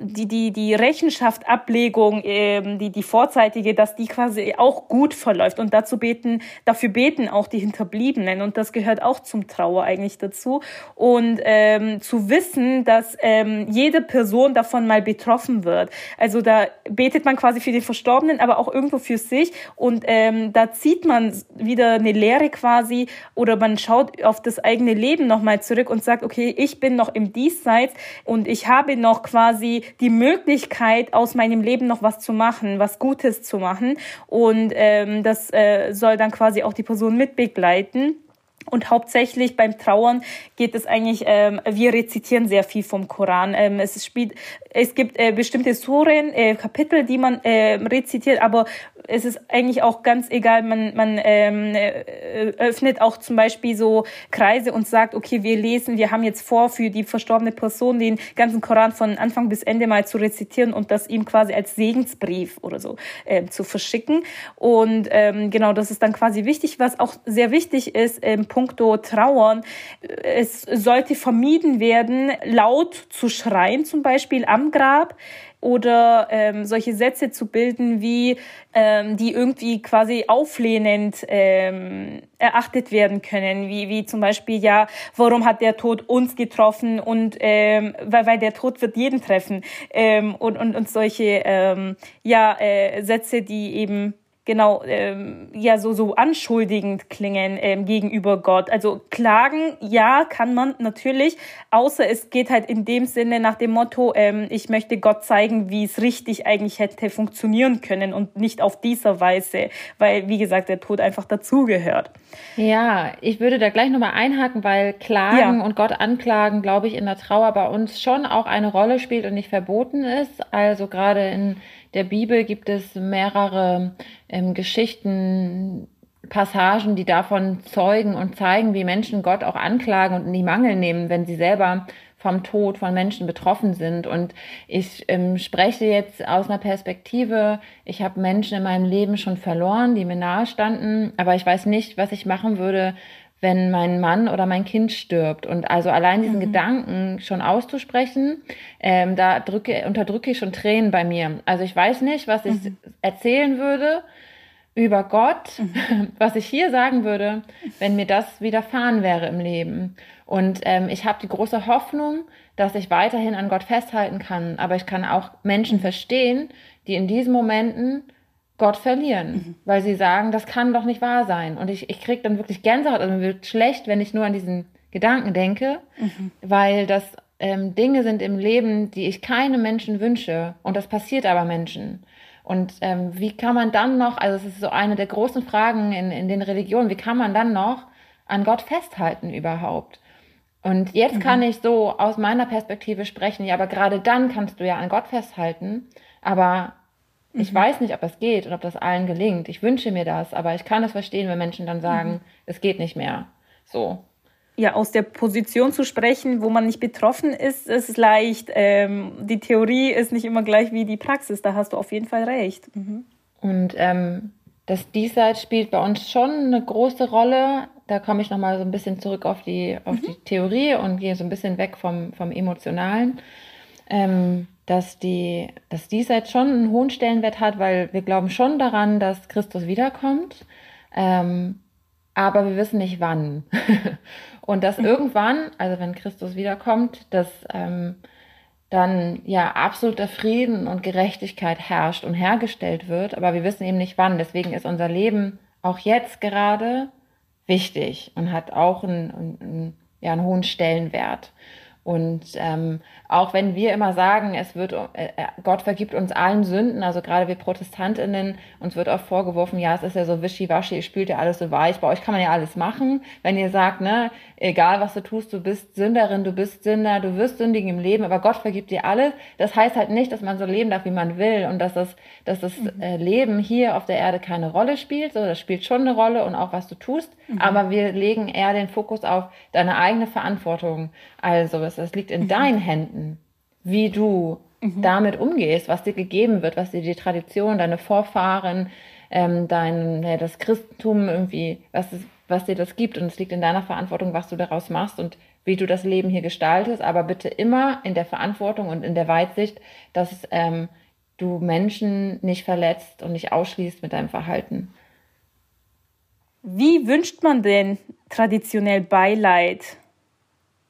die, die, die Rechenschaftablegung, ähm, die, die vorzeitige, dass die quasi auch gut verläuft. Und dazu beten, dafür beten auch die Hinterbliebenen. Und das gehört auch zum Trauer eigentlich dazu. Und ähm, zu wissen, dass ähm, jede Person davon mal betroffen wird. Also da betet man quasi für den Verstorbenen, aber auch irgendwo für sich. Und ähm, da zieht man wieder eine Lehre quasi oder man schaut auf das eigene Leben nochmal zurück und sagt, okay, ich bin noch im Diesseits und ich habe noch quasi die Möglichkeit, aus meinem Leben noch was zu machen, was Gutes zu machen. Und ähm, das äh, soll dann quasi auch die Person mitbegleiten. Und hauptsächlich beim Trauern geht es eigentlich, ähm, wir rezitieren sehr viel vom Koran. Ähm, es, spielt, es gibt äh, bestimmte Suren, äh, Kapitel, die man äh, rezitiert, aber es ist eigentlich auch ganz egal. Man, man ähm, äh, öffnet auch zum Beispiel so Kreise und sagt, okay, wir lesen, wir haben jetzt vor, für die verstorbene Person den ganzen Koran von Anfang bis Ende mal zu rezitieren und das ihm quasi als Segensbrief oder so äh, zu verschicken. Und ähm, genau, das ist dann quasi wichtig. Was auch sehr wichtig ist, ähm, puncto Trauern, es sollte vermieden werden, laut zu schreien, zum Beispiel am Grab oder ähm, solche Sätze zu bilden, wie ähm, die irgendwie quasi auflehnend ähm, erachtet werden können, wie wie zum Beispiel ja, warum hat der Tod uns getroffen und ähm, weil weil der Tod wird jeden treffen. Ähm, und und und solche ähm, ja äh, Sätze, die eben genau ähm, ja so so anschuldigend klingen ähm, gegenüber Gott. Also klagen, ja, kann man natürlich, außer es geht halt in dem Sinne nach dem Motto, ähm, ich möchte Gott zeigen, wie es richtig eigentlich hätte funktionieren können und nicht auf dieser Weise, weil wie gesagt der Tod einfach dazugehört. Ja, ich würde da gleich nochmal einhaken, weil Klagen ja. und Gott anklagen, glaube ich, in der Trauer bei uns schon auch eine Rolle spielt und nicht verboten ist. Also gerade in der Bibel gibt es mehrere ähm, Geschichten, Passagen, die davon zeugen und zeigen, wie Menschen Gott auch anklagen und in die Mangel nehmen, wenn sie selber vom Tod von Menschen betroffen sind. Und ich ähm, spreche jetzt aus einer Perspektive, ich habe Menschen in meinem Leben schon verloren, die mir nahe standen, aber ich weiß nicht, was ich machen würde, wenn mein Mann oder mein Kind stirbt. Und also allein diesen mhm. Gedanken schon auszusprechen, ähm, da drücke, unterdrücke ich schon Tränen bei mir. Also ich weiß nicht, was ich mhm. erzählen würde über Gott, mhm. was ich hier sagen würde, wenn mir das widerfahren wäre im Leben. Und ähm, ich habe die große Hoffnung, dass ich weiterhin an Gott festhalten kann. Aber ich kann auch Menschen verstehen, die in diesen Momenten Gott verlieren, mhm. weil sie sagen, das kann doch nicht wahr sein. Und ich, ich kriege dann wirklich Gänsehaut, also mir wird schlecht, wenn ich nur an diesen Gedanken denke, mhm. weil das ähm, Dinge sind im Leben, die ich keinem Menschen wünsche. Und das passiert aber Menschen. Und ähm, wie kann man dann noch, also es ist so eine der großen Fragen in, in den Religionen, wie kann man dann noch an Gott festhalten überhaupt? Und jetzt mhm. kann ich so aus meiner Perspektive sprechen, ja, aber gerade dann kannst du ja an Gott festhalten, aber ich mhm. weiß nicht, ob das geht und ob das allen gelingt. Ich wünsche mir das, aber ich kann es verstehen, wenn Menschen dann sagen, mhm. es geht nicht mehr. So. ja, aus der Position zu sprechen, wo man nicht betroffen ist, ist leicht. Ähm, die Theorie ist nicht immer gleich wie die Praxis. Da hast du auf jeden Fall recht. Mhm. Und ähm, das Diesseits spielt bei uns schon eine große Rolle. Da komme ich nochmal so ein bisschen zurück auf die, auf mhm. die Theorie und gehe so ein bisschen weg vom, vom Emotionalen. Ähm, dass, die, dass Diesseits schon einen hohen Stellenwert hat, weil wir glauben schon daran, dass Christus wiederkommt. Ähm, aber wir wissen nicht wann. und dass irgendwann, also wenn Christus wiederkommt, dass ähm, dann ja absoluter Frieden und Gerechtigkeit herrscht und hergestellt wird, aber wir wissen eben nicht wann. Deswegen ist unser Leben auch jetzt gerade wichtig und hat auch einen, einen, ja, einen hohen Stellenwert. Und ähm, auch wenn wir immer sagen, es wird äh, äh, Gott vergibt uns allen Sünden, also gerade wir Protestantinnen, uns wird oft vorgeworfen, ja, es ist ja so wischiwaschi, ihr spielt ja alles so weich, bei euch kann man ja alles machen. Wenn ihr sagt, ne, egal was du tust, du bist Sünderin, du bist Sünder, du wirst sündigen im Leben, aber Gott vergibt dir alles. Das heißt halt nicht, dass man so leben darf, wie man will und dass das, dass das mhm. äh, Leben hier auf der Erde keine Rolle spielt. So, das spielt schon eine Rolle und auch was du tust, mhm. aber wir legen eher den Fokus auf deine eigene Verantwortung. Also es, es liegt in mhm. deinen Händen, wie du mhm. damit umgehst, was dir gegeben wird, was dir die Tradition, deine Vorfahren, ähm, dein, ja, das Christentum irgendwie, was, es, was dir das gibt. Und es liegt in deiner Verantwortung, was du daraus machst und wie du das Leben hier gestaltest, aber bitte immer in der Verantwortung und in der Weitsicht, dass ähm, du Menschen nicht verletzt und nicht ausschließt mit deinem Verhalten. Wie wünscht man denn traditionell Beileid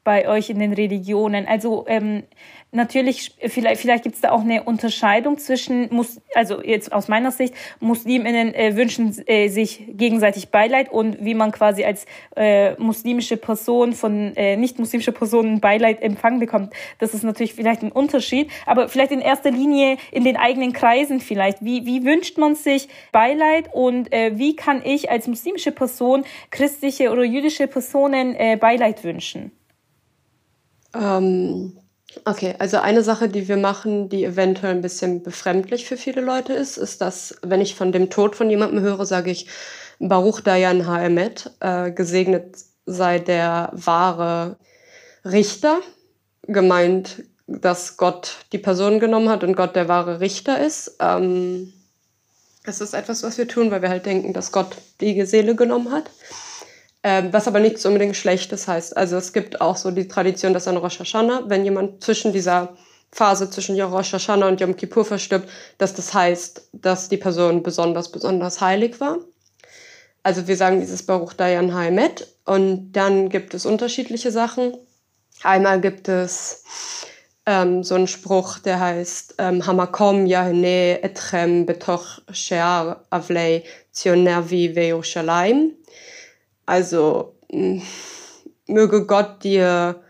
bei euch in den Religionen? Also ähm, natürlich, vielleicht, vielleicht gibt es da auch eine Unterscheidung zwischen, Mus also jetzt aus meiner Sicht, Musliminnen äh, wünschen äh, sich gegenseitig Beileid und wie man quasi als äh, muslimische Person von äh, nicht-muslimische Personen Beileid empfangen bekommt. Das ist natürlich vielleicht ein Unterschied, aber vielleicht in erster Linie in den eigenen Kreisen vielleicht. Wie, wie wünscht man sich Beileid und äh, wie kann ich als muslimische Person christliche oder jüdische Personen äh, Beileid wünschen? Ähm, okay, also eine Sache, die wir machen, die eventuell ein bisschen befremdlich für viele Leute ist, ist, dass wenn ich von dem Tod von jemandem höre, sage ich Baruch Dayan Haemet, äh, gesegnet sei der wahre Richter, gemeint, dass Gott die Person genommen hat und Gott der wahre Richter ist. Ähm, es ist etwas, was wir tun, weil wir halt denken, dass Gott die Seele genommen hat. Ähm, was aber nichts unbedingt Schlechtes heißt. Also es gibt auch so die Tradition, dass an Rosh Hashanah, wenn jemand zwischen dieser Phase zwischen Rosh Hashanah und Yom Kippur verstirbt, dass das heißt, dass die Person besonders, besonders heilig war. Also wir sagen dieses Baruch Dayan Haemet und dann gibt es unterschiedliche Sachen. Einmal gibt es ähm, so einen Spruch, der heißt ähm, Hamakom Yahene Etrem Betoch Shear Avlei Zionervi Veoshalayim. Also möge Gott dir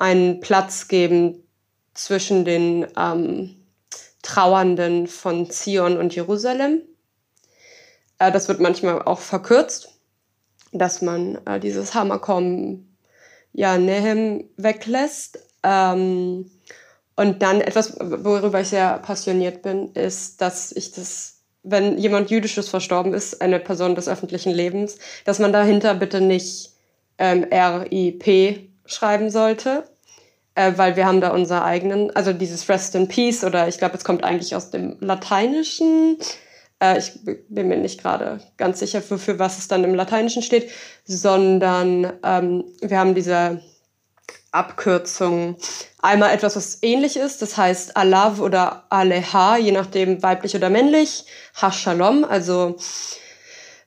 einen Platz geben zwischen den ähm, Trauernden von Zion und Jerusalem. Äh, das wird manchmal auch verkürzt, dass man äh, dieses Hamakom ja Nehem weglässt. Ähm, und dann etwas, worüber ich sehr passioniert bin, ist, dass ich das wenn jemand Jüdisches verstorben ist, eine Person des öffentlichen Lebens, dass man dahinter bitte nicht ähm, RIP schreiben sollte, äh, weil wir haben da unser eigenen, also dieses Rest in Peace oder ich glaube, es kommt eigentlich aus dem Lateinischen. Äh, ich bin mir nicht gerade ganz sicher, für, für was es dann im Lateinischen steht, sondern ähm, wir haben diese Abkürzung. Einmal etwas, was ähnlich ist, das heißt Alav oder Aleha, je nachdem weiblich oder männlich. Ha-Shalom, also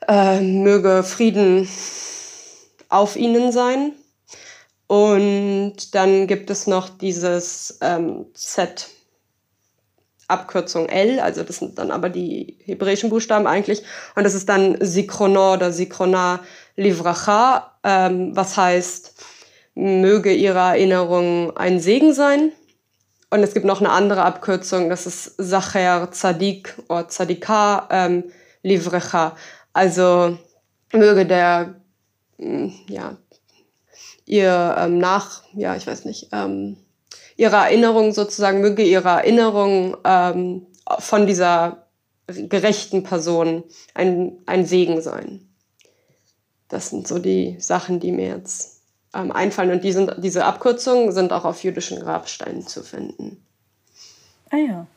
äh, möge Frieden auf ihnen sein. Und dann gibt es noch dieses ähm, Z, Abkürzung L, also das sind dann aber die hebräischen Buchstaben eigentlich. Und das ist dann Sikrono oder Sikrona Livracha, ähm, was heißt, möge ihre Erinnerung ein Segen sein. Und es gibt noch eine andere Abkürzung, das ist Sacher Zadik oder Zadika ähm, Livrecha. Also möge der, mm, ja, ihr ähm, nach, ja, ich weiß nicht, ähm, ihre Erinnerung sozusagen, möge ihre Erinnerung ähm, von dieser gerechten Person ein, ein Segen sein. Das sind so die Sachen, die mir jetzt ähm, einfallen. Und die sind, diese Abkürzungen sind auch auf jüdischen Grabsteinen zu finden. Ah ja.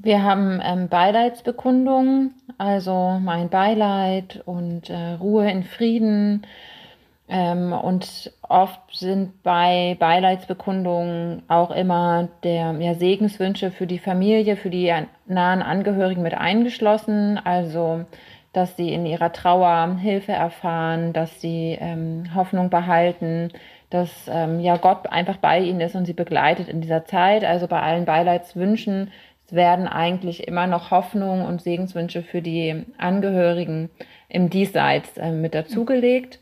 Wir haben ähm, Beileidsbekundungen, also mein Beileid und äh, Ruhe in Frieden. Ähm, und oft sind bei Beileidsbekundungen auch immer der ja, Segenswünsche für die Familie, für die nahen Angehörigen mit eingeschlossen. Also, dass sie in ihrer Trauer Hilfe erfahren, dass sie ähm, Hoffnung behalten, dass ähm, ja Gott einfach bei ihnen ist und sie begleitet in dieser Zeit. Also bei allen Beileidswünschen werden eigentlich immer noch Hoffnung und Segenswünsche für die Angehörigen im Diesseits äh, mit dazugelegt.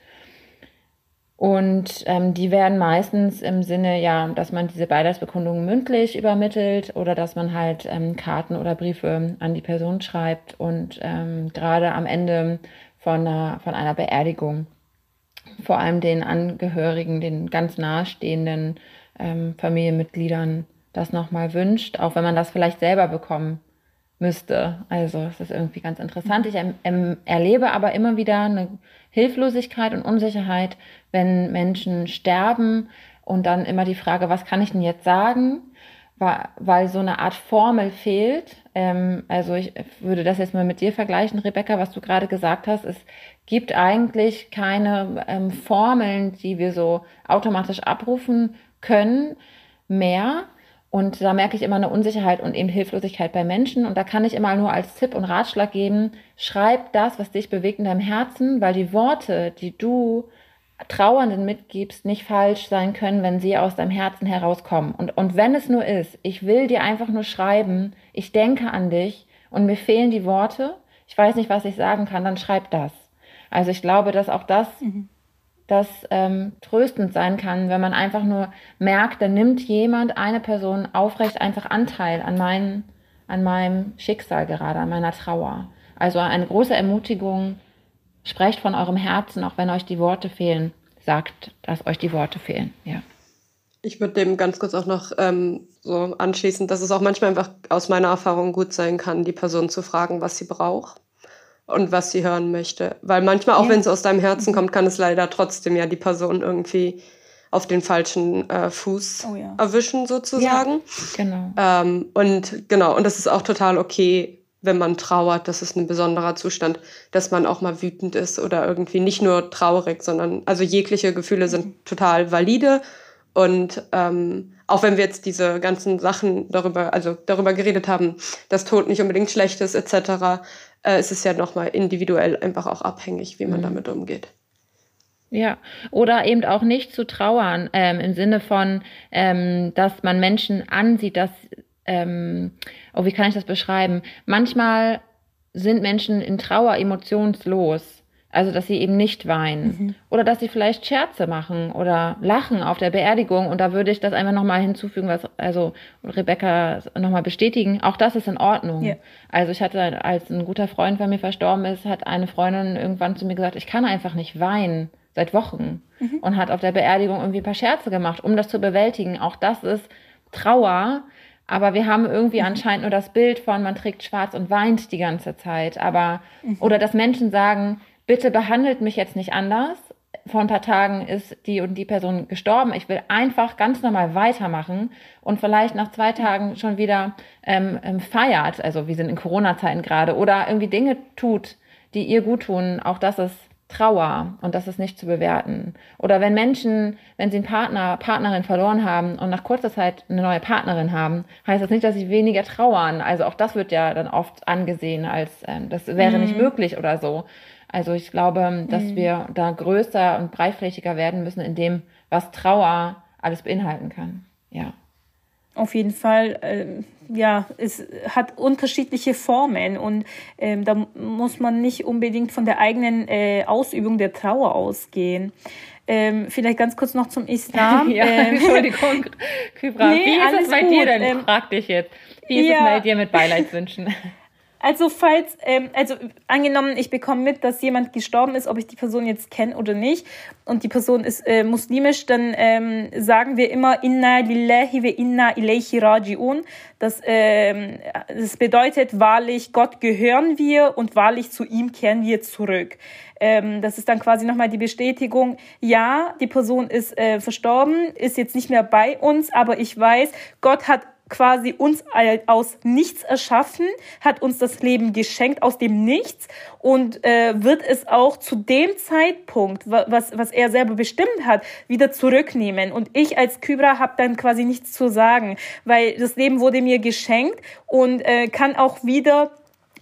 Und ähm, die werden meistens im Sinne, ja, dass man diese Beileidsbekundungen mündlich übermittelt oder dass man halt ähm, Karten oder Briefe an die Person schreibt und ähm, gerade am Ende von einer, von einer Beerdigung. Vor allem den Angehörigen, den ganz nahestehenden ähm, Familienmitgliedern das nochmal wünscht, auch wenn man das vielleicht selber bekommen müsste. Also es ist irgendwie ganz interessant. Ich ähm, erlebe aber immer wieder eine Hilflosigkeit und Unsicherheit, wenn Menschen sterben und dann immer die Frage, was kann ich denn jetzt sagen? Weil, so eine Art Formel fehlt. Ähm, also ich würde das jetzt mal mit dir vergleichen, Rebecca, was du gerade gesagt hast. Es gibt eigentlich keine ähm, Formeln, die wir so automatisch abrufen können mehr. Und da merke ich immer eine Unsicherheit und eben Hilflosigkeit bei Menschen. Und da kann ich immer nur als Tipp und Ratschlag geben, schreib das, was dich bewegt in deinem Herzen, weil die Worte, die du Trauernden mitgibst, nicht falsch sein können, wenn sie aus deinem Herzen herauskommen. Und, und wenn es nur ist, ich will dir einfach nur schreiben, ich denke an dich und mir fehlen die Worte, ich weiß nicht, was ich sagen kann, dann schreib das. Also ich glaube, dass auch das mhm das ähm, tröstend sein kann, wenn man einfach nur merkt, da nimmt jemand, eine Person aufrecht einfach Anteil an, mein, an meinem Schicksal gerade, an meiner Trauer. Also eine große Ermutigung, sprecht von eurem Herzen, auch wenn euch die Worte fehlen. Sagt, dass euch die Worte fehlen, ja. Ich würde dem ganz kurz auch noch ähm, so anschließen, dass es auch manchmal einfach aus meiner Erfahrung gut sein kann, die Person zu fragen, was sie braucht und was sie hören möchte. Weil manchmal, auch ja. wenn es aus deinem Herzen kommt, kann es leider trotzdem ja die Person irgendwie auf den falschen äh, Fuß oh, ja. erwischen, sozusagen. Ja, genau. Ähm, und genau, und das ist auch total okay, wenn man trauert, das ist ein besonderer Zustand, dass man auch mal wütend ist oder irgendwie nicht nur traurig, sondern also jegliche Gefühle sind mhm. total valide. Und ähm, auch wenn wir jetzt diese ganzen Sachen darüber, also darüber geredet haben, dass Tod nicht unbedingt schlecht ist, etc., äh, ist es ja nochmal individuell einfach auch abhängig, wie man mhm. damit umgeht. Ja, oder eben auch nicht zu trauern, ähm, im Sinne von, ähm, dass man Menschen ansieht, dass, ähm, oh, wie kann ich das beschreiben? Manchmal sind Menschen in Trauer emotionslos. Also, dass sie eben nicht weinen. Mhm. Oder dass sie vielleicht Scherze machen oder lachen auf der Beerdigung. Und da würde ich das einfach nochmal hinzufügen, was, also Rebecca nochmal bestätigen. Auch das ist in Ordnung. Yeah. Also, ich hatte, als ein guter Freund von mir verstorben ist, hat eine Freundin irgendwann zu mir gesagt, ich kann einfach nicht weinen. Seit Wochen. Mhm. Und hat auf der Beerdigung irgendwie ein paar Scherze gemacht, um das zu bewältigen. Auch das ist Trauer. Aber wir haben irgendwie mhm. anscheinend nur das Bild von, man trägt schwarz und weint die ganze Zeit. Aber, mhm. oder dass Menschen sagen, bitte behandelt mich jetzt nicht anders. Vor ein paar Tagen ist die und die Person gestorben. Ich will einfach ganz normal weitermachen und vielleicht nach zwei Tagen schon wieder ähm, ähm, feiert. Also wir sind in Corona-Zeiten gerade oder irgendwie Dinge tut, die ihr gut tun. Auch das ist Trauer und das ist nicht zu bewerten. Oder wenn Menschen, wenn sie einen Partner, Partnerin verloren haben und nach kurzer Zeit eine neue Partnerin haben, heißt das nicht, dass sie weniger trauern. Also auch das wird ja dann oft angesehen als ähm, das wäre mhm. nicht möglich oder so. Also ich glaube, dass mhm. wir da größer und breitflächiger werden müssen in dem, was Trauer alles beinhalten kann. Ja. Auf jeden Fall, äh, ja, es hat unterschiedliche Formen und ähm, da muss man nicht unbedingt von der eigenen äh, Ausübung der Trauer ausgehen. Ähm, vielleicht ganz kurz noch zum Islam. ja, ähm, Entschuldigung, Kybra. Nee, Wie ist es bei gut. dir denn? Ähm, Frag dich jetzt. Wie ist ja. es bei dir mit Beileidswünschen? Also falls, ähm, also angenommen, ich bekomme mit, dass jemand gestorben ist, ob ich die Person jetzt kenne oder nicht, und die Person ist äh, muslimisch, dann ähm, sagen wir immer Inna lillahi wa inna ilayhi raji'un. Das, ähm, das bedeutet wahrlich, Gott gehören wir und wahrlich zu ihm kehren wir zurück. Ähm, das ist dann quasi nochmal die Bestätigung, ja, die Person ist äh, verstorben, ist jetzt nicht mehr bei uns, aber ich weiß, Gott hat quasi uns aus nichts erschaffen, hat uns das Leben geschenkt aus dem Nichts und äh, wird es auch zu dem Zeitpunkt, was, was er selber bestimmt hat, wieder zurücknehmen. Und ich als Kybra habe dann quasi nichts zu sagen, weil das Leben wurde mir geschenkt und äh, kann auch wieder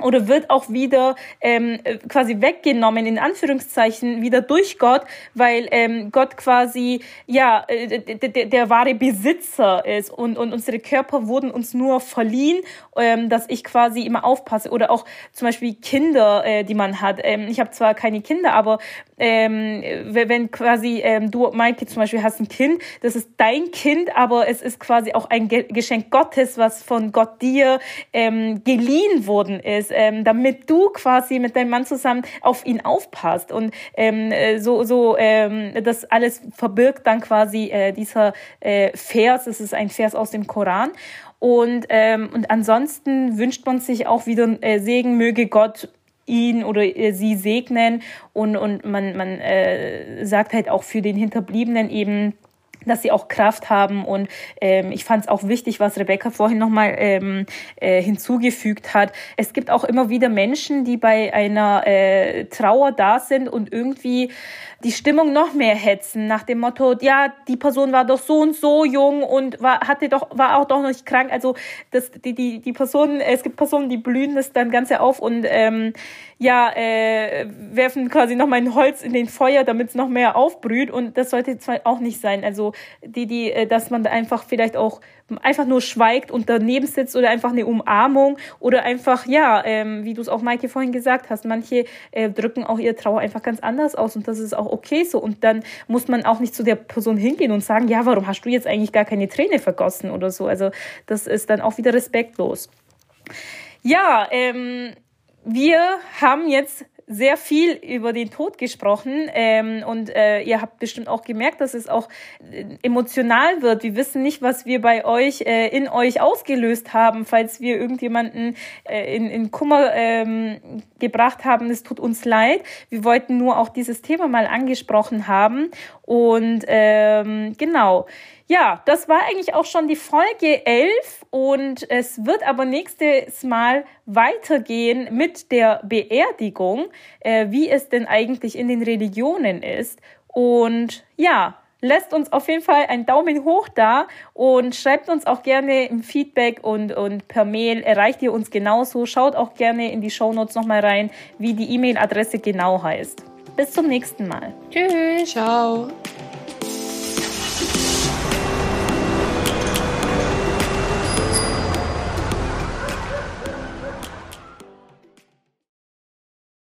oder wird auch wieder ähm, quasi weggenommen in Anführungszeichen wieder durch Gott, weil ähm, Gott quasi ja äh, der, der wahre Besitzer ist und und unsere Körper wurden uns nur verliehen, ähm, dass ich quasi immer aufpasse oder auch zum Beispiel Kinder, äh, die man hat. Ähm, ich habe zwar keine Kinder, aber ähm, wenn quasi ähm, du Maike zum Beispiel hast ein Kind, das ist dein Kind, aber es ist quasi auch ein Geschenk Gottes, was von Gott dir ähm, geliehen worden ist ist, ähm, damit du quasi mit deinem Mann zusammen auf ihn aufpasst. Und ähm, äh, so, so ähm, das alles verbirgt dann quasi äh, dieser äh, Vers, es ist ein Vers aus dem Koran. Und, ähm, und ansonsten wünscht man sich auch wieder äh, Segen, möge Gott ihn oder äh, sie segnen und, und man, man äh, sagt halt auch für den Hinterbliebenen eben, dass sie auch Kraft haben. Und ähm, ich fand es auch wichtig, was Rebecca vorhin nochmal ähm, äh, hinzugefügt hat. Es gibt auch immer wieder Menschen, die bei einer äh, Trauer da sind und irgendwie die Stimmung noch mehr hetzen, nach dem Motto, ja, die Person war doch so und so jung und war, hatte doch, war auch doch noch nicht krank. Also das, die, die, die Personen, es gibt Personen, die blühen das dann Ganze auf und ähm, ja, äh, werfen quasi noch mal ein Holz in den Feuer, damit es noch mehr aufbrüht. Und das sollte zwar auch nicht sein. Also die, die, äh, dass man einfach vielleicht auch einfach nur schweigt und daneben sitzt oder einfach eine Umarmung oder einfach, ja, ähm, wie du es auch, Maike, vorhin gesagt hast, manche äh, drücken auch ihre Trauer einfach ganz anders aus und das ist auch okay so. Und dann muss man auch nicht zu der Person hingehen und sagen, ja, warum hast du jetzt eigentlich gar keine Träne vergossen oder so. Also das ist dann auch wieder respektlos. Ja, ähm, wir haben jetzt sehr viel über den Tod gesprochen ähm, und äh, ihr habt bestimmt auch gemerkt, dass es auch äh, emotional wird. Wir wissen nicht, was wir bei euch äh, in euch ausgelöst haben, falls wir irgendjemanden äh, in, in Kummer ähm, gebracht haben. Es tut uns leid. Wir wollten nur auch dieses Thema mal angesprochen haben und ähm, genau. Ja, das war eigentlich auch schon die Folge 11 und es wird aber nächstes Mal weitergehen mit der Beerdigung, äh, wie es denn eigentlich in den Religionen ist. Und ja, lasst uns auf jeden Fall einen Daumen hoch da und schreibt uns auch gerne im Feedback und, und per Mail erreicht ihr uns genauso. Schaut auch gerne in die Shownotes nochmal rein, wie die E-Mail-Adresse genau heißt. Bis zum nächsten Mal. Tschüss. Ciao.